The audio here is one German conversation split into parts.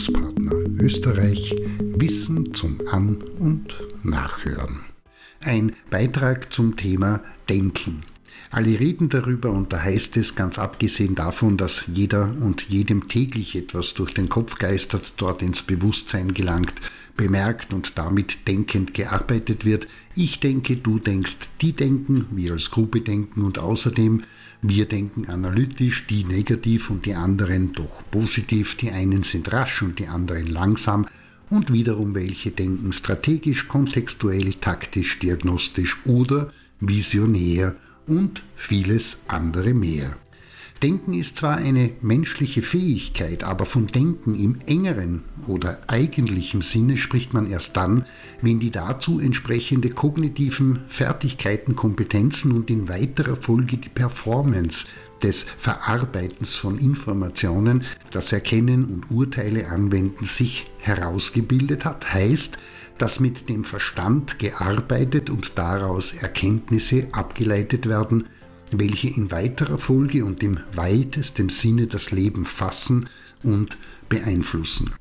Bildungspartner Österreich Wissen zum An- und Nachhören. Ein Beitrag zum Thema Denken. Alle reden darüber und da heißt es, ganz abgesehen davon, dass jeder und jedem täglich etwas durch den Kopf geistert, dort ins Bewusstsein gelangt, bemerkt und damit denkend gearbeitet wird. Ich denke, du denkst, die denken, wir als Gruppe denken und außerdem wir denken analytisch, die negativ und die anderen doch positiv, die einen sind rasch und die anderen langsam und wiederum welche denken strategisch, kontextuell, taktisch, diagnostisch oder visionär und vieles andere mehr. Denken ist zwar eine menschliche Fähigkeit, aber von Denken im engeren oder eigentlichen Sinne spricht man erst dann, wenn die dazu entsprechende kognitiven Fertigkeiten, Kompetenzen und in weiterer Folge die Performance des Verarbeitens von Informationen, das Erkennen und Urteile anwenden sich herausgebildet hat, heißt, dass mit dem Verstand gearbeitet und daraus Erkenntnisse abgeleitet werden, welche in weiterer Folge und im weitesten Sinne das Leben fassen und beeinflussen.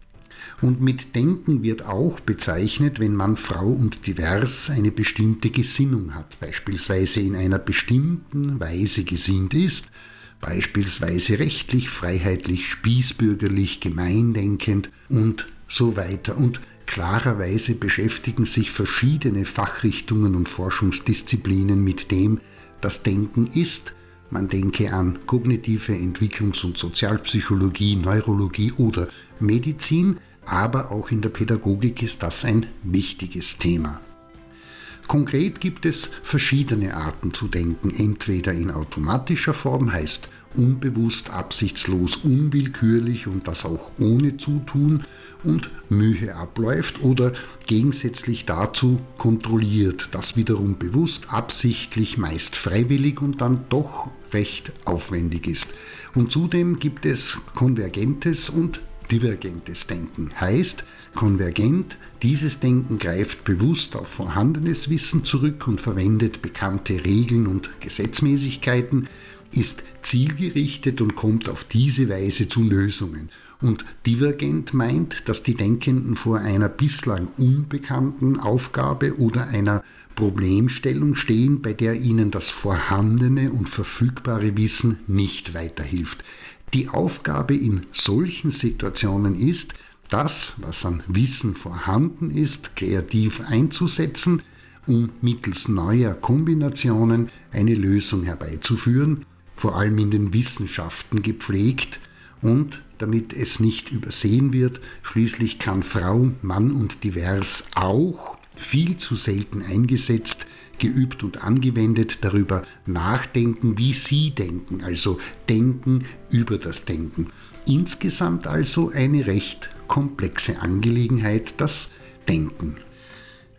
Und mit Denken wird auch bezeichnet, wenn man Frau und divers eine bestimmte Gesinnung hat, beispielsweise in einer bestimmten Weise gesinnt ist, beispielsweise rechtlich, freiheitlich, spießbürgerlich, gemeindenkend und so weiter. Und klarerweise beschäftigen sich verschiedene Fachrichtungen und Forschungsdisziplinen mit dem, das Denken ist. Man denke an kognitive Entwicklungs- und Sozialpsychologie, Neurologie oder Medizin, aber auch in der Pädagogik ist das ein wichtiges Thema. Konkret gibt es verschiedene Arten zu denken, entweder in automatischer Form heißt unbewusst, absichtslos, unwillkürlich und das auch ohne Zutun und Mühe abläuft oder gegensätzlich dazu kontrolliert, das wiederum bewusst, absichtlich, meist freiwillig und dann doch recht aufwendig ist. Und zudem gibt es konvergentes und divergentes Denken. Heißt, konvergent, dieses Denken greift bewusst auf vorhandenes Wissen zurück und verwendet bekannte Regeln und Gesetzmäßigkeiten, ist zielgerichtet und kommt auf diese Weise zu Lösungen. Und divergent meint, dass die Denkenden vor einer bislang unbekannten Aufgabe oder einer Problemstellung stehen, bei der ihnen das vorhandene und verfügbare Wissen nicht weiterhilft. Die Aufgabe in solchen Situationen ist, das, was an Wissen vorhanden ist, kreativ einzusetzen, um mittels neuer Kombinationen eine Lösung herbeizuführen, vor allem in den Wissenschaften gepflegt und damit es nicht übersehen wird, schließlich kann Frau, Mann und divers auch viel zu selten eingesetzt, geübt und angewendet darüber nachdenken, wie sie denken, also denken über das Denken. Insgesamt also eine recht komplexe Angelegenheit, das Denken.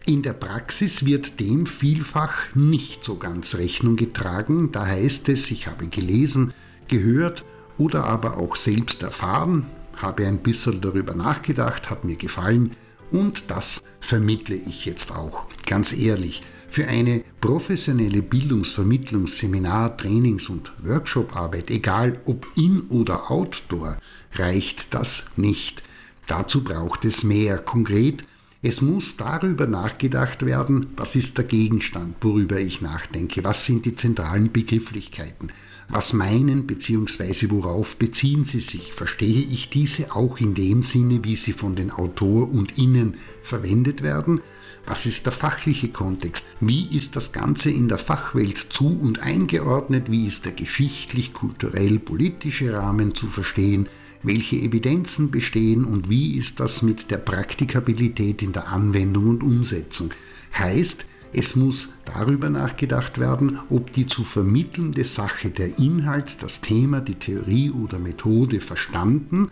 In der Praxis wird dem vielfach nicht so ganz Rechnung getragen. Da heißt es, ich habe gelesen, gehört oder aber auch selbst erfahren, habe ein bisschen darüber nachgedacht, hat mir gefallen und das vermittle ich jetzt auch. Ganz ehrlich, für eine professionelle Bildungsvermittlungs-, Seminar-, Trainings- und Workshop-Arbeit, egal ob in oder outdoor, reicht das nicht. Dazu braucht es mehr. Konkret es muss darüber nachgedacht werden, was ist der Gegenstand, worüber ich nachdenke, was sind die zentralen Begrifflichkeiten, was meinen bzw. worauf beziehen sie sich, verstehe ich diese auch in dem Sinne, wie sie von den Autor und Innen verwendet werden, was ist der fachliche Kontext? Wie ist das Ganze in der Fachwelt zu und eingeordnet? Wie ist der geschichtlich, kulturell, politische Rahmen zu verstehen? Welche Evidenzen bestehen und wie ist das mit der Praktikabilität in der Anwendung und Umsetzung. Heißt, es muss darüber nachgedacht werden, ob die zu vermittelnde Sache, der Inhalt, das Thema, die Theorie oder Methode verstanden,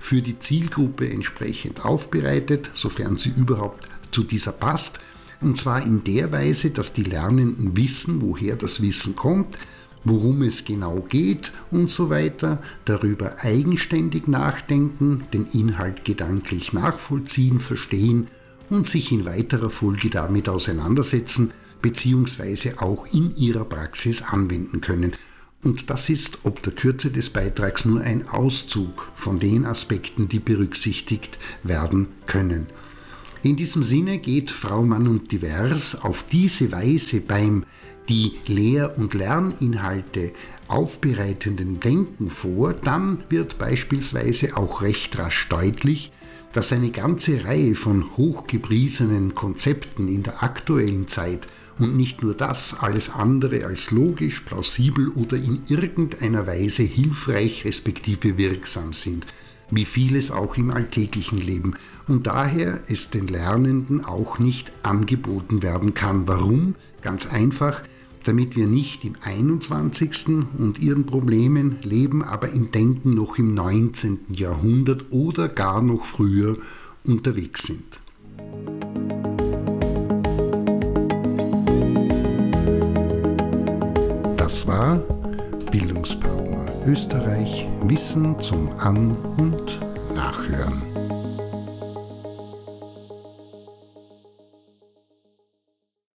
für die Zielgruppe entsprechend aufbereitet, sofern sie überhaupt zu dieser passt, und zwar in der Weise, dass die Lernenden wissen, woher das Wissen kommt, worum es genau geht und so weiter, darüber eigenständig nachdenken, den Inhalt gedanklich nachvollziehen, verstehen und sich in weiterer Folge damit auseinandersetzen bzw. auch in ihrer Praxis anwenden können. Und das ist ob der Kürze des Beitrags nur ein Auszug von den Aspekten, die berücksichtigt werden können. In diesem Sinne geht Frau Mann und Divers auf diese Weise beim die Lehr- und Lerninhalte aufbereitenden Denken vor, dann wird beispielsweise auch recht rasch deutlich, dass eine ganze Reihe von hochgepriesenen Konzepten in der aktuellen Zeit und nicht nur das, alles andere als logisch, plausibel oder in irgendeiner Weise hilfreich respektive wirksam sind, wie vieles auch im alltäglichen Leben und daher es den Lernenden auch nicht angeboten werden kann. Warum? Ganz einfach, damit wir nicht im 21. und ihren Problemen leben, aber im Denken noch im 19. Jahrhundert oder gar noch früher unterwegs sind. Das war Bildungspartner Österreich Wissen zum An- und Nachhören.